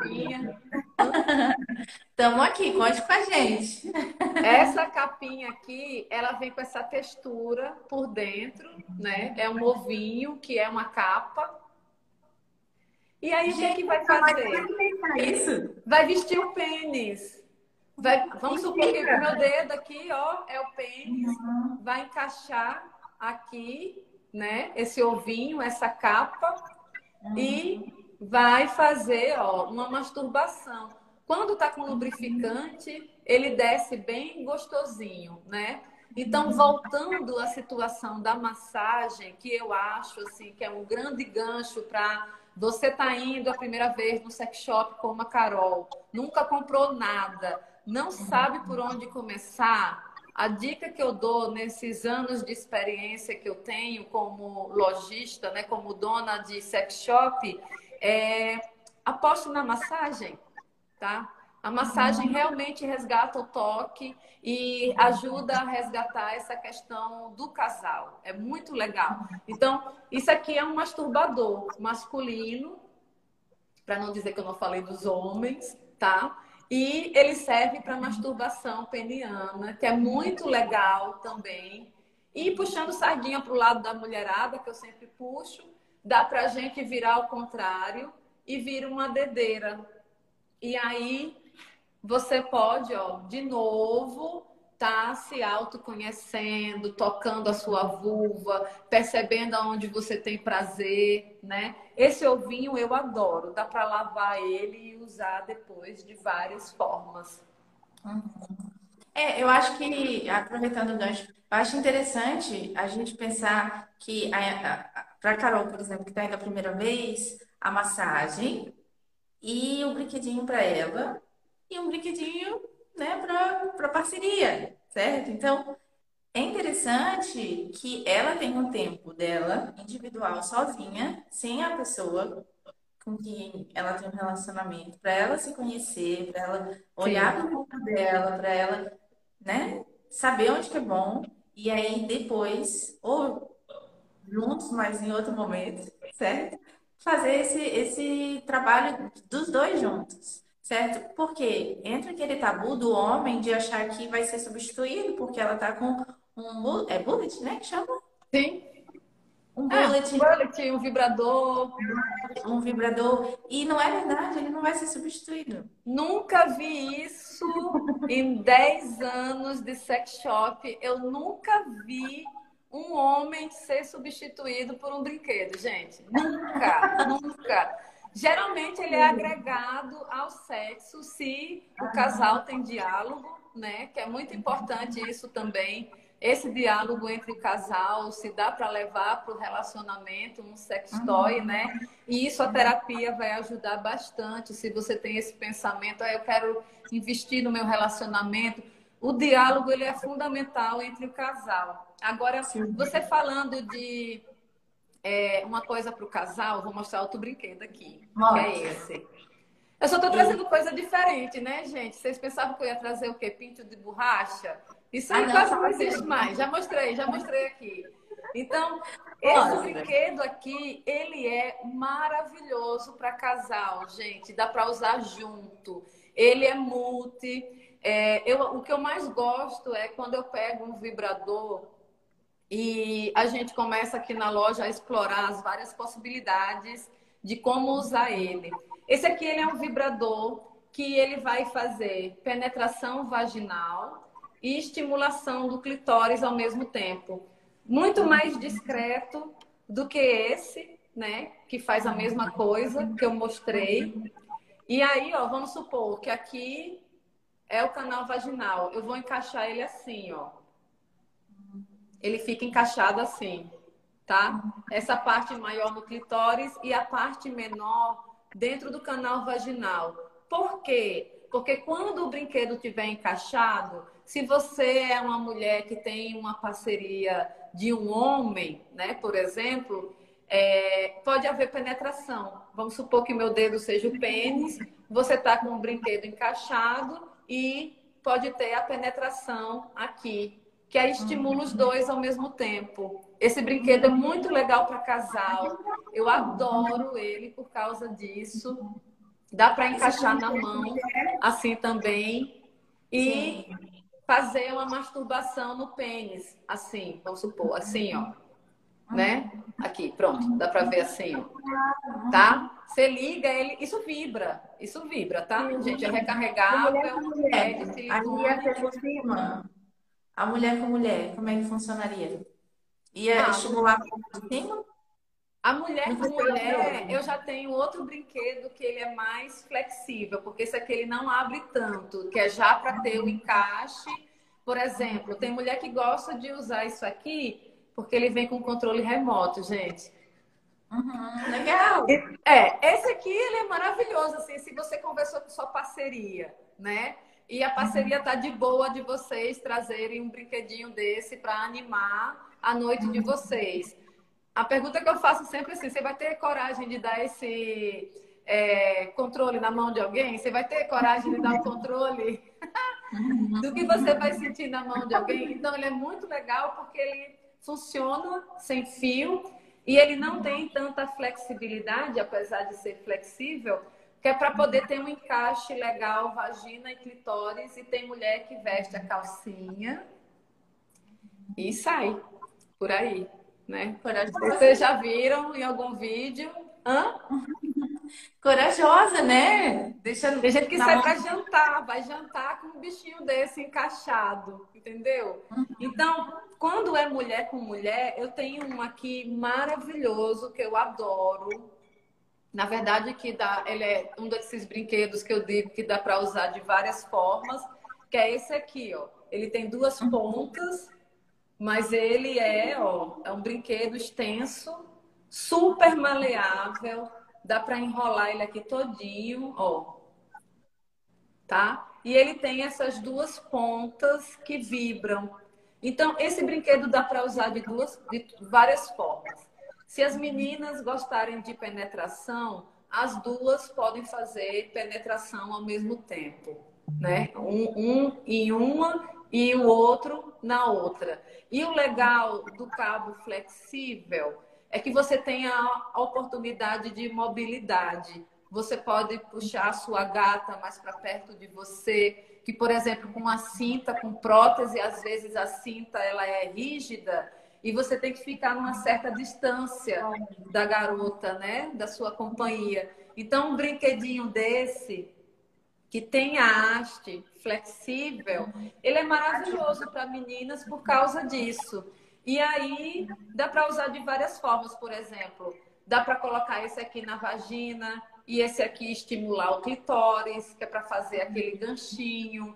capinha. Estamos aqui, conte com a gente. Essa capinha aqui, ela vem com essa textura por dentro, né? É um ovinho, que é uma capa. E aí, o que, é que vai fazer? Isso? Vai vestir o pênis. Vai, vamos supor que o meu dedo aqui, ó, é o pênis. Vai encaixar aqui, né? Esse ovinho, essa capa. E vai fazer, ó, uma masturbação. Quando tá com lubrificante, ele desce bem gostosinho, né? Então, voltando à situação da massagem, que eu acho assim que é um grande gancho para você tá indo a primeira vez no sex shop como a Carol, nunca comprou nada, não sabe por onde começar. A dica que eu dou nesses anos de experiência que eu tenho como lojista, né, como dona de sex shop, é aposte na massagem tá? A massagem realmente resgata o toque e ajuda a resgatar essa questão do casal. É muito legal. Então, isso aqui é um masturbador masculino, para não dizer que eu não falei dos homens, tá? E ele serve para masturbação peniana, que é muito legal também. E puxando sardinha para o lado da mulherada, que eu sempre puxo, dá para a gente virar ao contrário e vir uma dedeira e aí você pode, ó, de novo, tá se autoconhecendo, tocando a sua vulva, percebendo aonde você tem prazer, né? Esse ovinho eu adoro, dá para lavar ele e usar depois de várias formas. É, eu acho que, aproveitando o gancho, eu acho interessante a gente pensar que, para a Carol, por exemplo, que está indo a primeira vez, a massagem e um brinquedinho para ela e um brinquedinho, né, para parceria, certo? Então, é interessante que ela tenha um tempo dela individual sozinha, sem a pessoa com quem ela tem um relacionamento, para ela se conhecer, para ela olhar para o corpo dela, para ela, né, saber onde que é bom e aí depois ou juntos, mas em outro momento, certo? fazer esse, esse trabalho dos dois juntos, certo? Porque entra aquele tabu do homem de achar que vai ser substituído porque ela tá com um é bullet, né? Que chama? Sim. Um bullet. É, um bullet, um vibrador. Um vibrador. E não é verdade, ele não vai ser substituído. Nunca vi isso em 10 anos de sex shop. Eu nunca vi um homem ser substituído por um brinquedo, gente. Nunca, nunca. Geralmente ele é agregado ao sexo se o casal tem diálogo, né? Que é muito importante isso também. Esse diálogo entre o casal, se dá para levar para o relacionamento um sex toy, né? E isso a terapia vai ajudar bastante. Se você tem esse pensamento, ah, eu quero investir no meu relacionamento, o diálogo ele é fundamental entre o casal. Agora, Sim. você falando de é, uma coisa para o casal, vou mostrar outro brinquedo aqui. Que é esse. Eu só estou trazendo coisa diferente, né, gente? Vocês pensavam que eu ia trazer o quê? Pinto de borracha? Isso aí ah, quase não existe mais. Já mostrei, já mostrei aqui. Então, esse Nossa. brinquedo aqui, ele é maravilhoso para casal, gente. Dá para usar junto. Ele é multi. É, eu, o que eu mais gosto é quando eu pego um vibrador e a gente começa aqui na loja a explorar as várias possibilidades de como usar ele. Esse aqui ele é um vibrador que ele vai fazer penetração vaginal e estimulação do clitóris ao mesmo tempo. Muito mais discreto do que esse, né? Que faz a mesma coisa que eu mostrei. E aí, ó, vamos supor que aqui é o canal vaginal. Eu vou encaixar ele assim, ó. Ele fica encaixado assim, tá? Essa parte maior no clitóris e a parte menor dentro do canal vaginal. Por quê? Porque quando o brinquedo estiver encaixado, se você é uma mulher que tem uma parceria de um homem, né, por exemplo, é, pode haver penetração. Vamos supor que meu dedo seja o pênis, você está com o brinquedo encaixado e pode ter a penetração aqui, que aí estimula os dois ao mesmo tempo. Esse brinquedo é muito legal para casal. Eu adoro ele por causa disso. Dá para encaixar na mão, assim também. E fazer uma masturbação no pênis, assim, vamos supor, assim, ó. Né? Aqui, pronto, dá para ver assim. Tá? Você liga ele, isso vibra, isso vibra, tá? Gente, é recarregável, é de silicone. Aí por cima, a mulher com mulher, como é que funcionaria? Ia ah, estimular por cima? A mulher com mulher, eu já tenho outro brinquedo que ele é mais flexível, porque esse aqui ele não abre tanto, que é já para ter o encaixe. Por exemplo, tem mulher que gosta de usar isso aqui, porque ele vem com controle remoto, gente. Uhum, legal. É, esse aqui ele é maravilhoso, assim, se você conversou com sua parceria, né? E a parceria tá de boa de vocês trazerem um brinquedinho desse para animar a noite de vocês. A pergunta que eu faço sempre é assim: você vai ter coragem de dar esse é, controle na mão de alguém? Você vai ter coragem de dar o controle do que você vai sentir na mão de alguém? Então, ele é muito legal porque ele funciona sem fio e ele não tem tanta flexibilidade, apesar de ser flexível, que é para poder ter um encaixe legal vagina e clitóris. E tem mulher que veste a calcinha e sai por aí né? Vocês já viram em algum vídeo? Hã? Corajosa, né? Deixa, Tem gente que sai mão. para jantar, vai jantar com um bichinho desse encaixado, entendeu? Uhum. Então, quando é mulher com mulher, eu tenho um aqui maravilhoso que eu adoro. Na verdade, que dá, ele é um desses brinquedos que eu digo que dá para usar de várias formas, que é esse aqui, ó. Ele tem duas uhum. pontas mas ele é, ó, é um brinquedo extenso, super maleável, dá para enrolar ele aqui todinho, ó. Tá? E ele tem essas duas pontas que vibram. Então, esse brinquedo dá para usar de duas de várias formas. Se as meninas gostarem de penetração, as duas podem fazer penetração ao mesmo tempo, né? Um, um em uma e o outro na outra. E o legal do cabo flexível é que você tem a oportunidade de mobilidade. Você pode puxar a sua gata mais para perto de você, que por exemplo, com a cinta, com prótese, às vezes a cinta ela é rígida e você tem que ficar numa certa distância da garota, né, da sua companhia. Então, um brinquedinho desse que tem a haste flexível, ele é maravilhoso para meninas por causa disso. E aí dá para usar de várias formas, por exemplo, dá para colocar esse aqui na vagina e esse aqui estimular o clitóris, que é para fazer aquele ganchinho.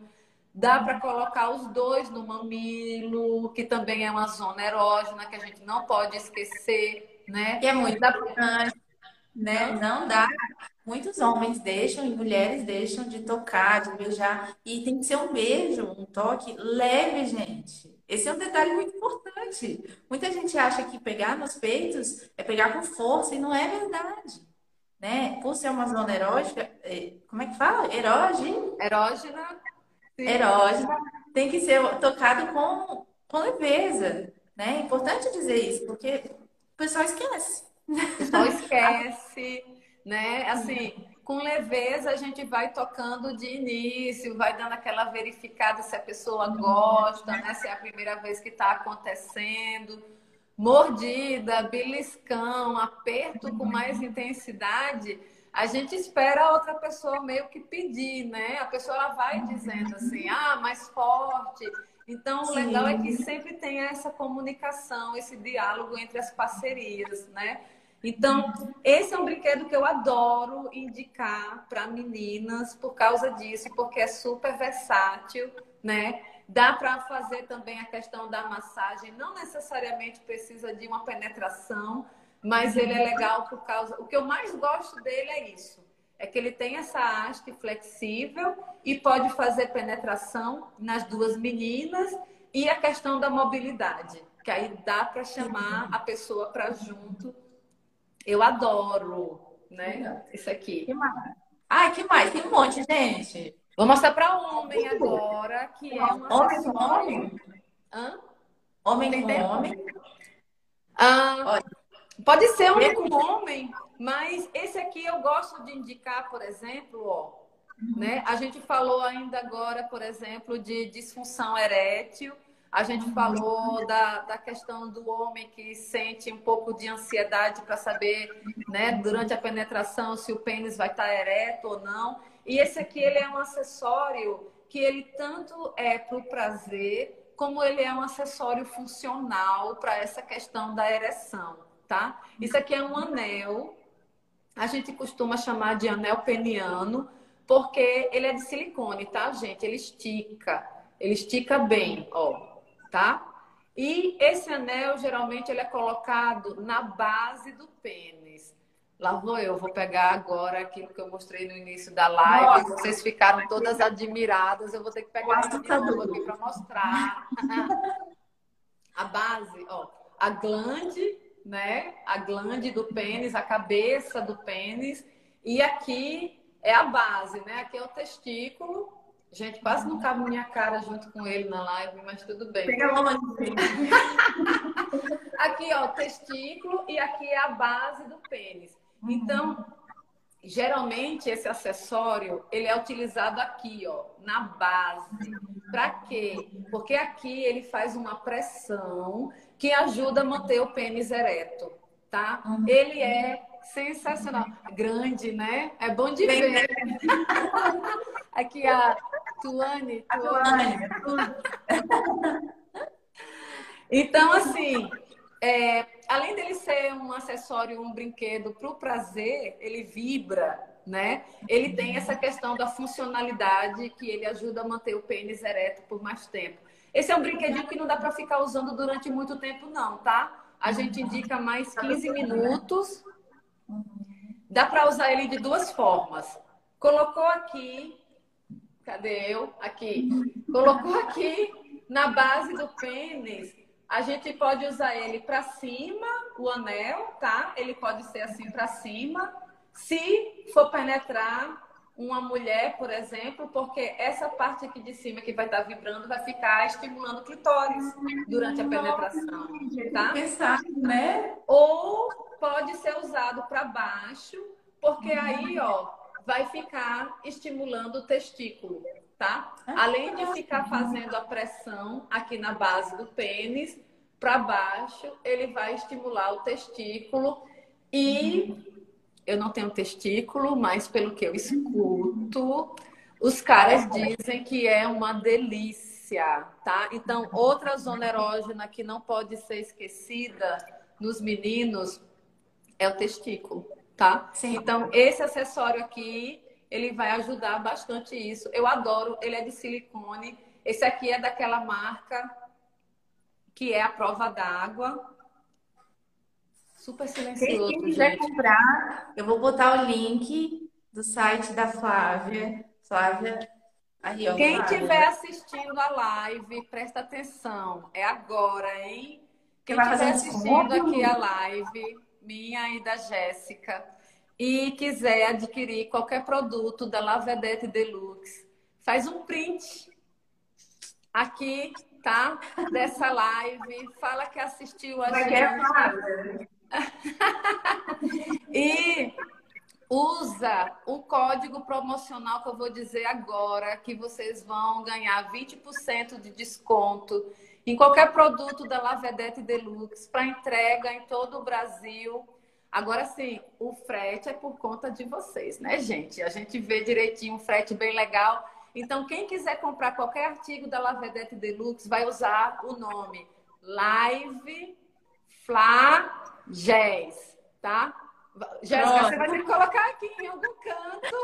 Dá para colocar os dois no mamilo, que também é uma zona erógena que a gente não pode esquecer, né? Que é muito importante, né? Não dá Muitos homens deixam e mulheres deixam de tocar, de beijar. E tem que ser um beijo, um toque leve, gente. Esse é um detalhe muito importante. Muita gente acha que pegar nos peitos é pegar com força e não é verdade. Né? Por ser uma zona erótica, é, como é que fala? Erógena? Erógena. Sim. Erógena. Tem que ser tocado com, com leveza. Né? É importante dizer isso, porque o pessoal esquece. O pessoal esquece né? Assim, com leveza a gente vai tocando de início, vai dando aquela verificada se a pessoa gosta, né? Se é a primeira vez que está acontecendo. Mordida, beliscão, aperto com mais intensidade, a gente espera a outra pessoa meio que pedir, né? A pessoa vai dizendo assim, ah, mais forte. Então, o legal é que sempre tem essa comunicação, esse diálogo entre as parcerias, né? Então, esse é um brinquedo que eu adoro indicar para meninas por causa disso, porque é super versátil, né? Dá para fazer também a questão da massagem, não necessariamente precisa de uma penetração, mas ele é legal por causa. O que eu mais gosto dele é isso. É que ele tem essa haste flexível e pode fazer penetração nas duas meninas e a questão da mobilidade, que aí dá para chamar a pessoa para junto eu adoro, né? Isso aqui. Que mais? Ai, que mais? Tem um monte, gente. Vou mostrar para homem agora, que é uma Homem com homem? Hã? Homem com homem? Ah, pode ser homem com homem. Mas esse aqui eu gosto de indicar, por exemplo, ó, né? A gente falou ainda agora, por exemplo, de disfunção erétil. A gente falou da, da questão do homem que sente um pouco de ansiedade para saber, né, durante a penetração, se o pênis vai estar tá ereto ou não. E esse aqui ele é um acessório que ele tanto é para o prazer, como ele é um acessório funcional para essa questão da ereção, tá? Isso aqui é um anel a gente costuma chamar de anel peniano, porque ele é de silicone, tá, gente? Ele estica, ele estica bem, ó, tá? E esse anel, geralmente, ele é colocado na base do pênis. Lá vou eu, vou pegar agora aquilo que eu mostrei no início da live. Nossa. Vocês ficaram todas admiradas. Eu vou ter que pegar de novo aqui para mostrar. a base, ó, a glande né? A glande do pênis, a cabeça do pênis. E aqui é a base, né? Aqui é o testículo. Gente, quase não cabe minha cara junto com ele na live, mas tudo bem. Pega longe. aqui, ó, o testículo e aqui é a base do pênis. Então, geralmente esse acessório, ele é utilizado aqui, ó, na base. Para quê? Porque aqui ele faz uma pressão que ajuda a manter o pênis ereto, tá? Uhum. Ele é sensacional. Grande, né? É bom de Bem ver. Aqui a Tuane. Tuane. então, assim, é, além dele ser um acessório, um brinquedo para o prazer, ele vibra, né? Ele tem essa questão da funcionalidade que ele ajuda a manter o pênis ereto por mais tempo. Esse é um brinquedinho que não dá para ficar usando durante muito tempo, não, tá? A gente indica mais 15 minutos. Dá para usar ele de duas formas. Colocou aqui, cadê eu? Aqui. Colocou aqui na base do pênis. A gente pode usar ele para cima, o anel, tá? Ele pode ser assim para cima. Se for penetrar, uma mulher, por exemplo, porque essa parte aqui de cima que vai estar vibrando vai ficar estimulando o clitóris durante a penetração, tá? Pensar, né? Ou pode ser usado para baixo, porque aí, ó, vai ficar estimulando o testículo, tá? Ah, Além de ficar fazendo a pressão aqui na base do pênis para baixo, ele vai estimular o testículo e eu não tenho testículo, mas pelo que eu escuto, os caras dizem que é uma delícia, tá? Então, outra zona erógena que não pode ser esquecida nos meninos é o testículo, tá? Sim. Então, esse acessório aqui, ele vai ajudar bastante isso. Eu adoro, ele é de silicone. Esse aqui é daquela marca que é a prova d'água, Super silencioso. Quem quiser gente. comprar, eu vou botar o link do site da Flávia. Flávia. Aí, ó, Quem estiver assistindo a live, presta atenção. É agora, hein? Quem estiver assistindo aqui a live, minha e da Jéssica, e quiser adquirir qualquer produto da Lavedette Deluxe, faz um print aqui, tá? Dessa live. Fala que assistiu a Vai gente. e usa o código promocional que eu vou dizer agora, que vocês vão ganhar 20% de desconto em qualquer produto da Lavedette Deluxe para entrega em todo o Brasil. Agora sim, o frete é por conta de vocês, né, gente? A gente vê direitinho um frete bem legal. Então, quem quiser comprar qualquer artigo da Lavedette Deluxe vai usar o nome Live Fla Géis, tá? Jéssica, você vai ter que colocar aqui em algum canto.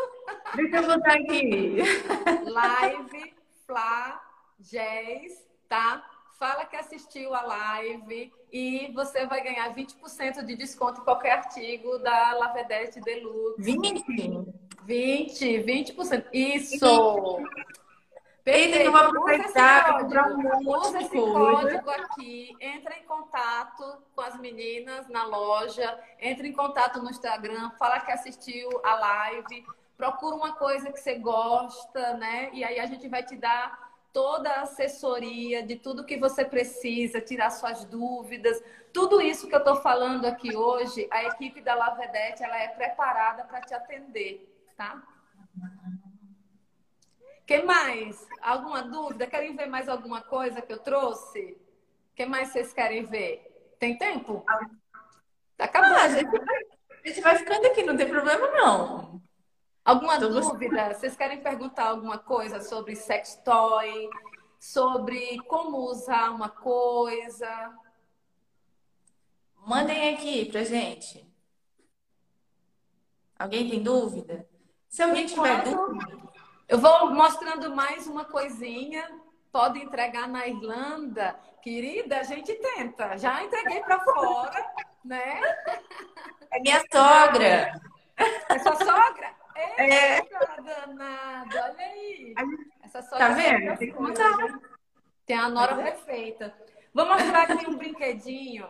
Deixa eu botar aqui. Live Fla Géis, tá? Fala que assistiu a live e você vai ganhar 20% de desconto em qualquer artigo da Lavedette Deluxe. 20? 20, 20%. Isso! Perfeito. Eu vou aproveitar um Usa esse código aqui, entra em contato com as meninas na loja, entra em contato no Instagram, fala que assistiu a live, procura uma coisa que você gosta, né? E aí a gente vai te dar toda a assessoria de tudo que você precisa, tirar suas dúvidas. Tudo isso que eu estou falando aqui hoje, a equipe da Lavedete ela é preparada para te atender, tá? que mais? Alguma dúvida? Querem ver mais alguma coisa que eu trouxe? O que mais vocês querem ver? Tem tempo? Tá acabando. Ah, a, gente vai, a, gente vai, ficando aqui, não tem problema não. Alguma Tô dúvida? Gostando. Vocês querem perguntar alguma coisa sobre sex toy? Sobre como usar uma coisa? Mandem aqui pra gente. Alguém tem dúvida? Se alguém tiver dúvida, eu vou mostrando mais uma coisinha. Pode entregar na Irlanda. Querida, a gente tenta. Já entreguei para fora, né? É minha sogra. É sua sogra? É. Danado. Olha aí. Essa tá vendo? Tem, que Tem a nora é. perfeita. Vou mostrar aqui um brinquedinho.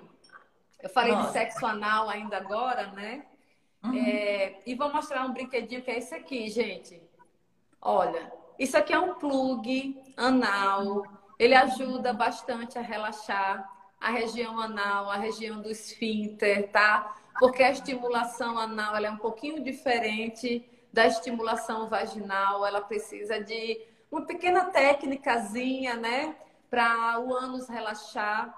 Eu falei Nossa. de sexo anal ainda agora, né? Uhum. É, e vou mostrar um brinquedinho que é esse aqui, gente. Olha, isso aqui é um plug anal. Ele ajuda bastante a relaxar a região anal, a região do esfíncter, tá? Porque a estimulação anal é um pouquinho diferente da estimulação vaginal. Ela precisa de uma pequena técnicazinha, né? Para o ânus relaxar.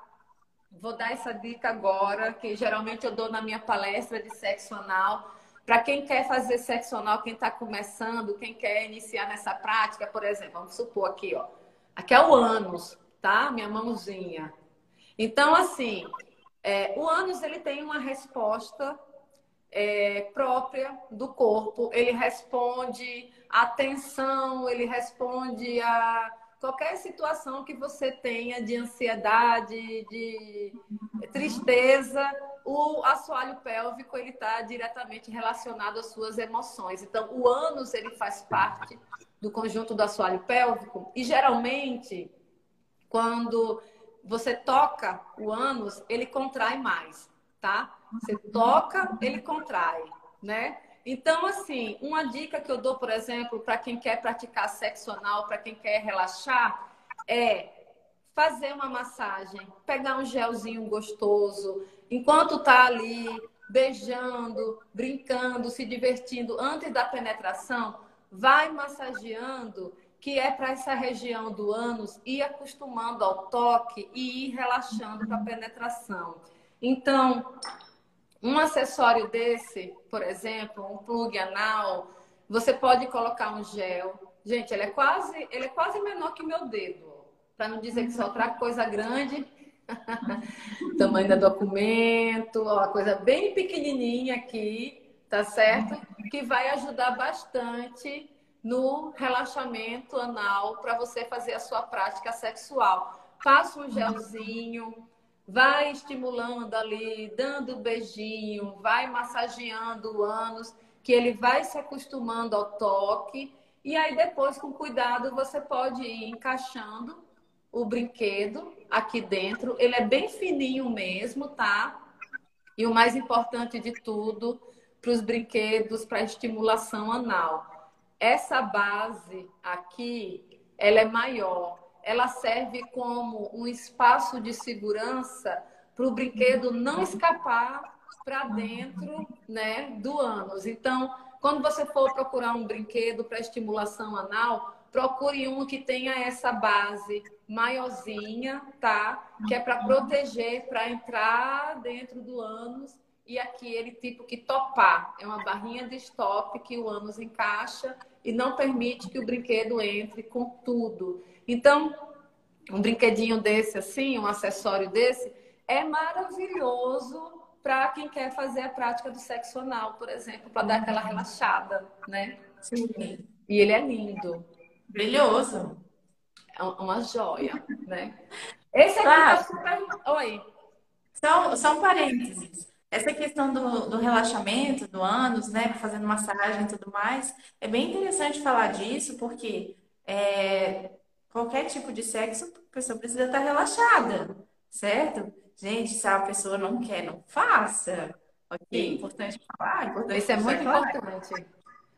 Vou dar essa dica agora, que geralmente eu dou na minha palestra de sexo anal para quem quer fazer sexo anal, quem está começando, quem quer iniciar nessa prática, por exemplo, vamos supor aqui, ó. Aqui é o ânus, tá? Minha mãozinha. Então, assim, é, o ânus ele tem uma resposta é, própria do corpo. Ele responde à tensão, ele responde a qualquer situação que você tenha de ansiedade, de tristeza o assoalho pélvico ele está diretamente relacionado às suas emoções. Então, o ânus ele faz parte do conjunto do assoalho pélvico e geralmente quando você toca o ânus, ele contrai mais, tá? Você toca, ele contrai, né? Então, assim, uma dica que eu dou, por exemplo, para quem quer praticar sexo anal, para quem quer relaxar, é fazer uma massagem, pegar um gelzinho gostoso, enquanto tá ali beijando, brincando, se divertindo antes da penetração, vai massageando, que é para essa região do ânus ir acostumando ao toque e ir relaxando para a penetração. Então, um acessório desse, por exemplo, um plug anal, você pode colocar um gel. Gente, ele é quase, ele é quase menor que o meu dedo, para não dizer que só outra coisa grande. Tamanho do documento, uma coisa bem pequenininha aqui, tá certo? Que vai ajudar bastante no relaxamento anal para você fazer a sua prática sexual. Faça um gelzinho, vai estimulando ali, dando beijinho, vai massageando o ânus, que ele vai se acostumando ao toque. E aí depois, com cuidado, você pode ir encaixando o brinquedo aqui dentro. Ele é bem fininho mesmo, tá? E o mais importante de tudo, para os brinquedos para estimulação anal. Essa base aqui, ela é maior. Ela serve como um espaço de segurança para o brinquedo não escapar para dentro, né, do ânus. Então, quando você for procurar um brinquedo para estimulação anal, procure um que tenha essa base maiorzinha, tá? Que é para proteger, para entrar dentro do ânus e aqui ele tipo que topar. É uma barrinha de stop que o ânus encaixa e não permite que o brinquedo entre com tudo. Então, um brinquedinho desse assim, um acessório desse, é maravilhoso para quem quer fazer a prática do sexo anal, por exemplo, para dar aquela relaxada, né? Sim. E ele é lindo. Brilhoso. É uma joia, né? Esse aqui tá claro. tá super. Oi. Só, só um parênteses. Essa questão do, do relaxamento, do ânus, né? Fazendo massagem e tudo mais, é bem interessante falar disso, porque é, qualquer tipo de sexo, a pessoa precisa estar relaxada, certo? Gente, se a pessoa não quer, não faça. Ok? Sim. Importante falar. Importante isso é muito falar. importante.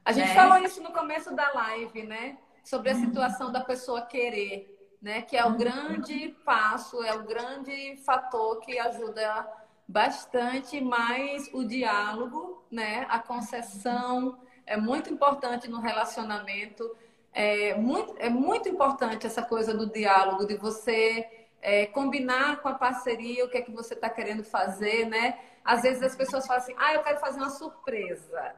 A gente é. falou isso no começo da live, né? sobre a situação da pessoa querer. né? Que é o grande passo, é o grande fator que ajuda bastante, mais o diálogo, né? A concessão é muito importante no relacionamento. É muito, é muito importante essa coisa do diálogo, de você é, combinar com a parceria o que é que você está querendo fazer, né? Às vezes as pessoas falam assim, ah, eu quero fazer uma surpresa,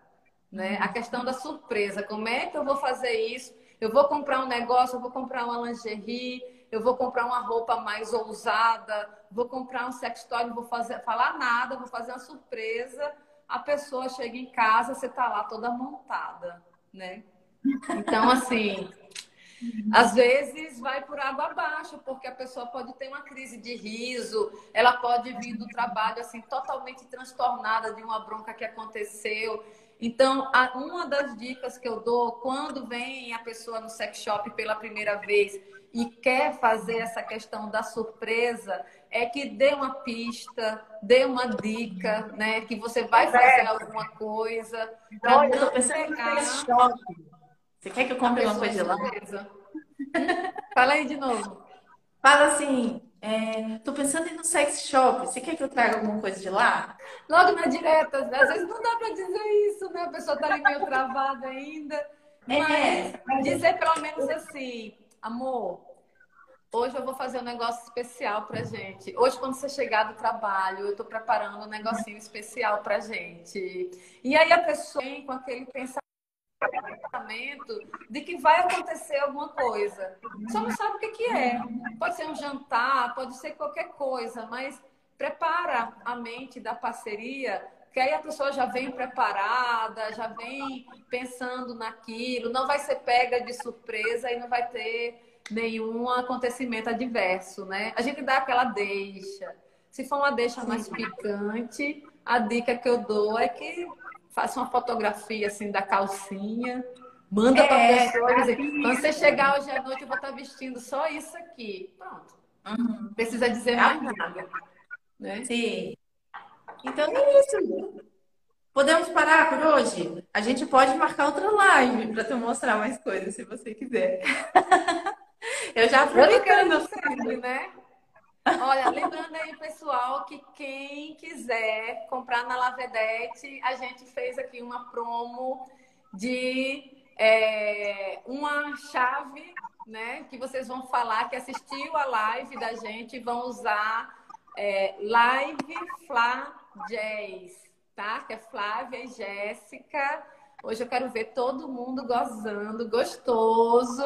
né? A questão da surpresa, como é que eu vou fazer isso? Eu vou comprar um negócio, eu vou comprar uma lingerie, eu vou comprar uma roupa mais ousada, vou comprar um sextoy, não vou fazer, falar nada, vou fazer uma surpresa. A pessoa chega em casa, você tá lá toda montada, né? Então, assim, às vezes vai por água abaixo, porque a pessoa pode ter uma crise de riso, ela pode vir do trabalho assim totalmente transtornada de uma bronca que aconteceu. Então, uma das dicas que eu dou quando vem a pessoa no sex shop pela primeira vez e quer fazer essa questão da surpresa, é que dê uma pista, dê uma dica, né? Que você vai fazer alguma coisa. Olha, eu tô pensando em sex shop. Você quer que eu compre uma coisa de lá? Fala aí de novo. Fala assim, é, tô pensando em ir no sex shop. Você quer que eu traga alguma coisa de lá? Logo na direta. Às vezes não dá para dizer isso, né? A pessoa tá ali meio travada ainda. É. Mas dizer pelo menos assim, amor, hoje eu vou fazer um negócio especial pra gente. Hoje, quando você chegar do trabalho, eu tô preparando um negocinho especial pra gente. E aí a pessoa vem com aquele pensamento de que vai acontecer alguma coisa. Só não sabe o que, que é. Pode ser um jantar, pode ser qualquer coisa, mas prepara a mente da parceria, que aí a pessoa já vem preparada, já vem pensando naquilo, não vai ser pega de surpresa e não vai ter nenhum acontecimento adverso, né? A gente dá aquela deixa. Se for uma deixa mais picante, a dica que eu dou é que faça uma fotografia assim da calcinha, manda é, para a pessoa dizer, quando você chegar hoje à noite eu vou estar vestindo só isso aqui. Pronto. Uhum. Precisa dizer mais nada. Né? Sim. Então é isso. Podemos parar por hoje? A gente pode marcar outra live para te mostrar mais coisas, se você quiser. eu já aproveitando sempre, né? Olha, lembrando aí, pessoal, que quem quiser comprar na Lavedete, a gente fez aqui uma promo de é, uma chave, né? Que vocês vão falar que assistiu a live da gente, vão usar é, Live Fla Jazz, tá? Que é Flávia e Jéssica. Hoje eu quero ver todo mundo gozando, gostoso.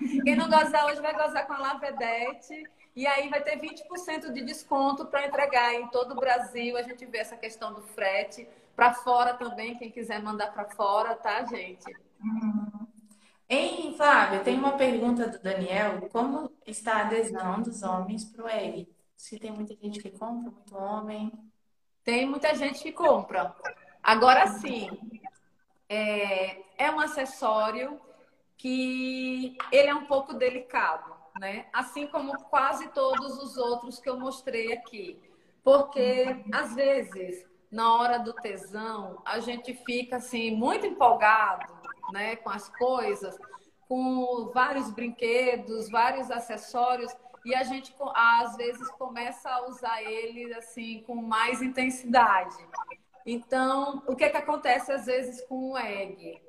Quem não gozar hoje vai gozar com a Lavedete. E aí vai ter 20% de desconto para entregar em todo o Brasil. A gente vê essa questão do frete. Para fora também, quem quiser mandar para fora, tá, gente? Hein, Flávia, tem uma pergunta do Daniel. Como está a adesão dos homens para o EG? Se tem muita gente que compra, muito homem. Tem muita gente que compra. Agora sim, é, é um acessório que ele é um pouco delicado né? Assim como quase todos os outros que eu mostrei aqui. Porque às vezes, na hora do tesão, a gente fica assim muito empolgado, né, com as coisas, com vários brinquedos, vários acessórios, e a gente às vezes começa a usar ele assim com mais intensidade. Então, o que, que acontece às vezes com o egg?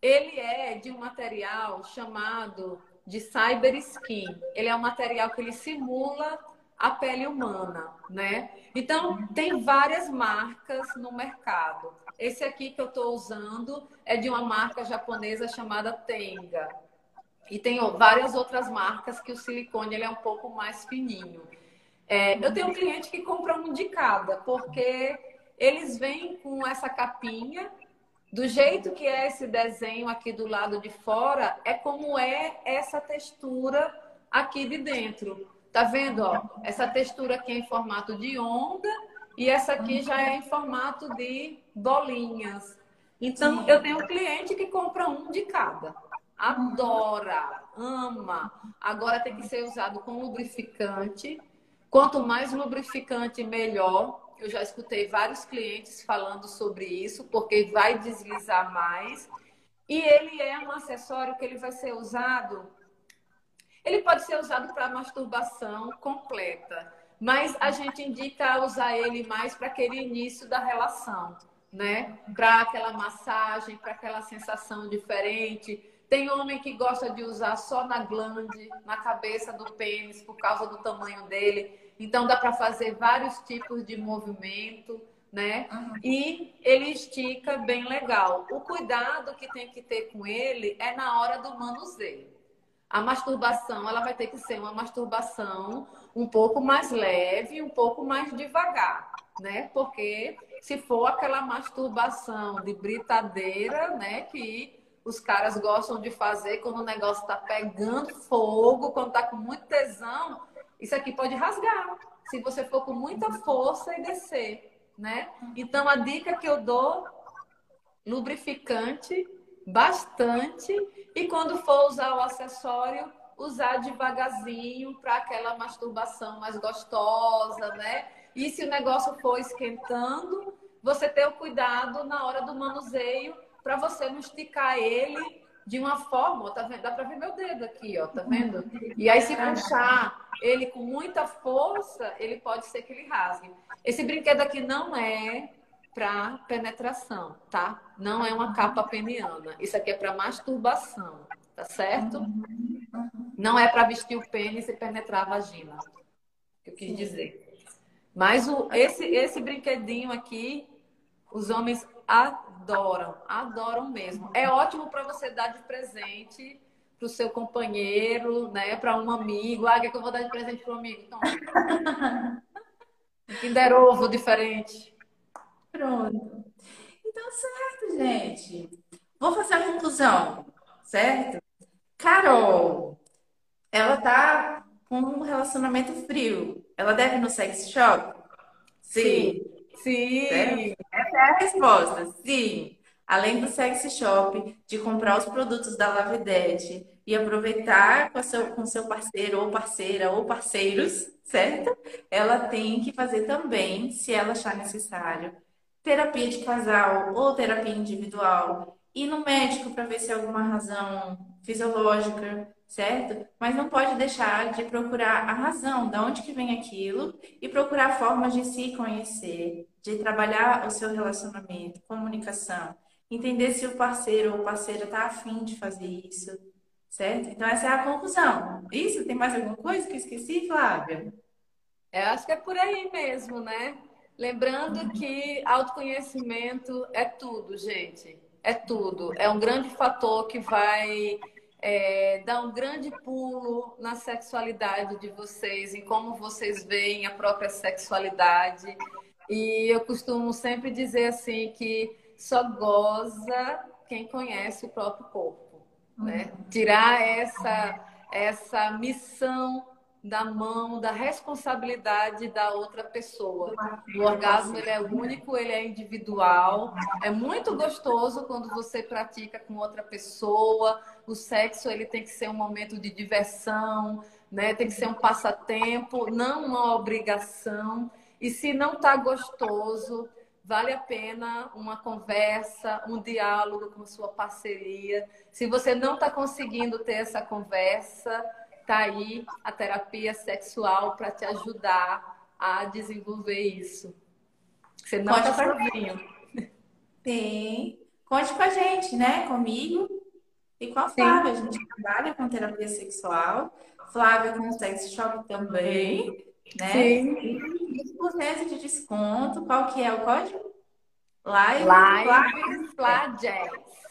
Ele é de um material chamado de cyber skin. Ele é um material que ele simula a pele humana, né? Então, tem várias marcas no mercado. Esse aqui que eu estou usando é de uma marca japonesa chamada Tenga. E tem várias outras marcas que o silicone ele é um pouco mais fininho. É, eu tenho um cliente que compra um de cada, porque eles vêm com essa capinha do jeito que é esse desenho aqui do lado de fora, é como é essa textura aqui de dentro. Tá vendo, ó? Essa textura aqui é em formato de onda e essa aqui já é em formato de bolinhas. Então, Sim. eu tenho um cliente que compra um de cada. Adora, ama. Agora tem que ser usado com lubrificante. Quanto mais lubrificante, melhor eu já escutei vários clientes falando sobre isso, porque vai deslizar mais. E ele é um acessório que ele vai ser usado Ele pode ser usado para masturbação completa, mas a gente indica usar ele mais para aquele início da relação, né? Para aquela massagem, para aquela sensação diferente. Tem homem que gosta de usar só na glande, na cabeça do pênis, por causa do tamanho dele. Então dá para fazer vários tipos de movimento, né? Uhum. E ele estica bem legal. O cuidado que tem que ter com ele é na hora do manuseio. A masturbação, ela vai ter que ser uma masturbação um pouco mais leve, um pouco mais devagar, né? Porque se for aquela masturbação de britadeira, né, que os caras gostam de fazer quando o negócio está pegando fogo, quando está com muito tesão, isso aqui pode rasgar. Se você for com muita força e descer, né? Então a dica que eu dou, lubrificante bastante e quando for usar o acessório, usar devagarzinho para aquela masturbação mais gostosa, né? E se o negócio for esquentando, você ter o cuidado na hora do manuseio para você não esticar ele de uma forma, tá vendo? Dá para ver meu dedo aqui, ó, tá vendo? E aí se puxar ele com muita força, ele pode ser que ele rasgue. Esse brinquedo aqui não é para penetração, tá? Não é uma capa peniana. Isso aqui é para masturbação, tá certo? Não é para vestir o pênis e penetrar a vagina. Que eu quis dizer. Mas o, esse, esse brinquedinho aqui, os homens adoram, adoram mesmo. É ótimo para você dar de presente para o seu companheiro, né? Para um amigo. Ah, que, é que eu vou dar de presente para um amigo? Então, Kinder Ovo diferente. Pronto. Então, certo, gente. Vou fazer a conclusão, certo? Carol, ela tá com um relacionamento frio. Ela deve ir no sex shop? Sim. Sim. Sim. Essa é a resposta. Sim. Além do sex shop, de comprar os produtos da Lavidete e aproveitar com seu, com seu parceiro ou parceira ou parceiros, certo? Ela tem que fazer também, se ela achar necessário, terapia de casal ou terapia individual. Ir no médico para ver se há alguma razão fisiológica, certo? Mas não pode deixar de procurar a razão, de onde que vem aquilo e procurar formas de se conhecer, de trabalhar o seu relacionamento, comunicação, entender se o parceiro ou parceira está afim de fazer isso, certo? Então essa é a conclusão. Isso? Tem mais alguma coisa que eu esqueci, Flávia? Eu acho que é por aí mesmo, né? Lembrando que autoconhecimento é tudo, gente. É tudo. É um grande fator que vai é, dar um grande pulo na sexualidade de vocês, em como vocês veem a própria sexualidade. E eu costumo sempre dizer assim que só goza quem conhece o próprio corpo, né? Uhum. Tirar essa essa missão da mão, da responsabilidade da outra pessoa. O orgasmo ele é único, ele é individual. É muito gostoso quando você pratica com outra pessoa. O sexo ele tem que ser um momento de diversão, né? Tem que ser um passatempo, não uma obrigação. E se não está gostoso, vale a pena uma conversa, um diálogo com sua parceria. Se você não está conseguindo ter essa conversa, tá aí a terapia sexual para te ajudar a desenvolver isso. Você não está sozinho. Sim. Conte com a gente, né? Comigo e com a Flávia. A gente trabalha com terapia sexual. Flávia com sex shop também, né? Sim. E 20% de desconto. Qual que é o código? Live, Live Flagels.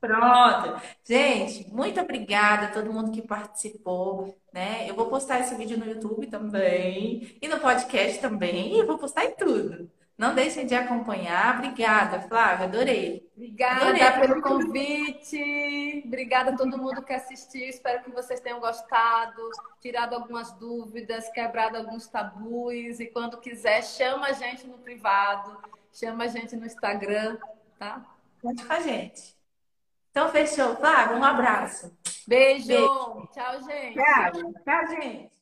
Pronto. Gente, muito obrigada a todo mundo que participou, né? Eu vou postar esse vídeo no YouTube também e no podcast também, e eu vou postar em tudo. Não deixem de acompanhar. Obrigada, Flávia, adorei. Obrigada adorei. pelo convite. Obrigada a todo mundo que assistiu. Espero que vocês tenham gostado, tirado algumas dúvidas, quebrado alguns tabus. E quando quiser, chama a gente no privado, chama a gente no Instagram, tá? Conte com a gente. Então, fechou. Flávio, um abraço. Beijo. Beijo. Tchau, gente. Tchau, tchau gente.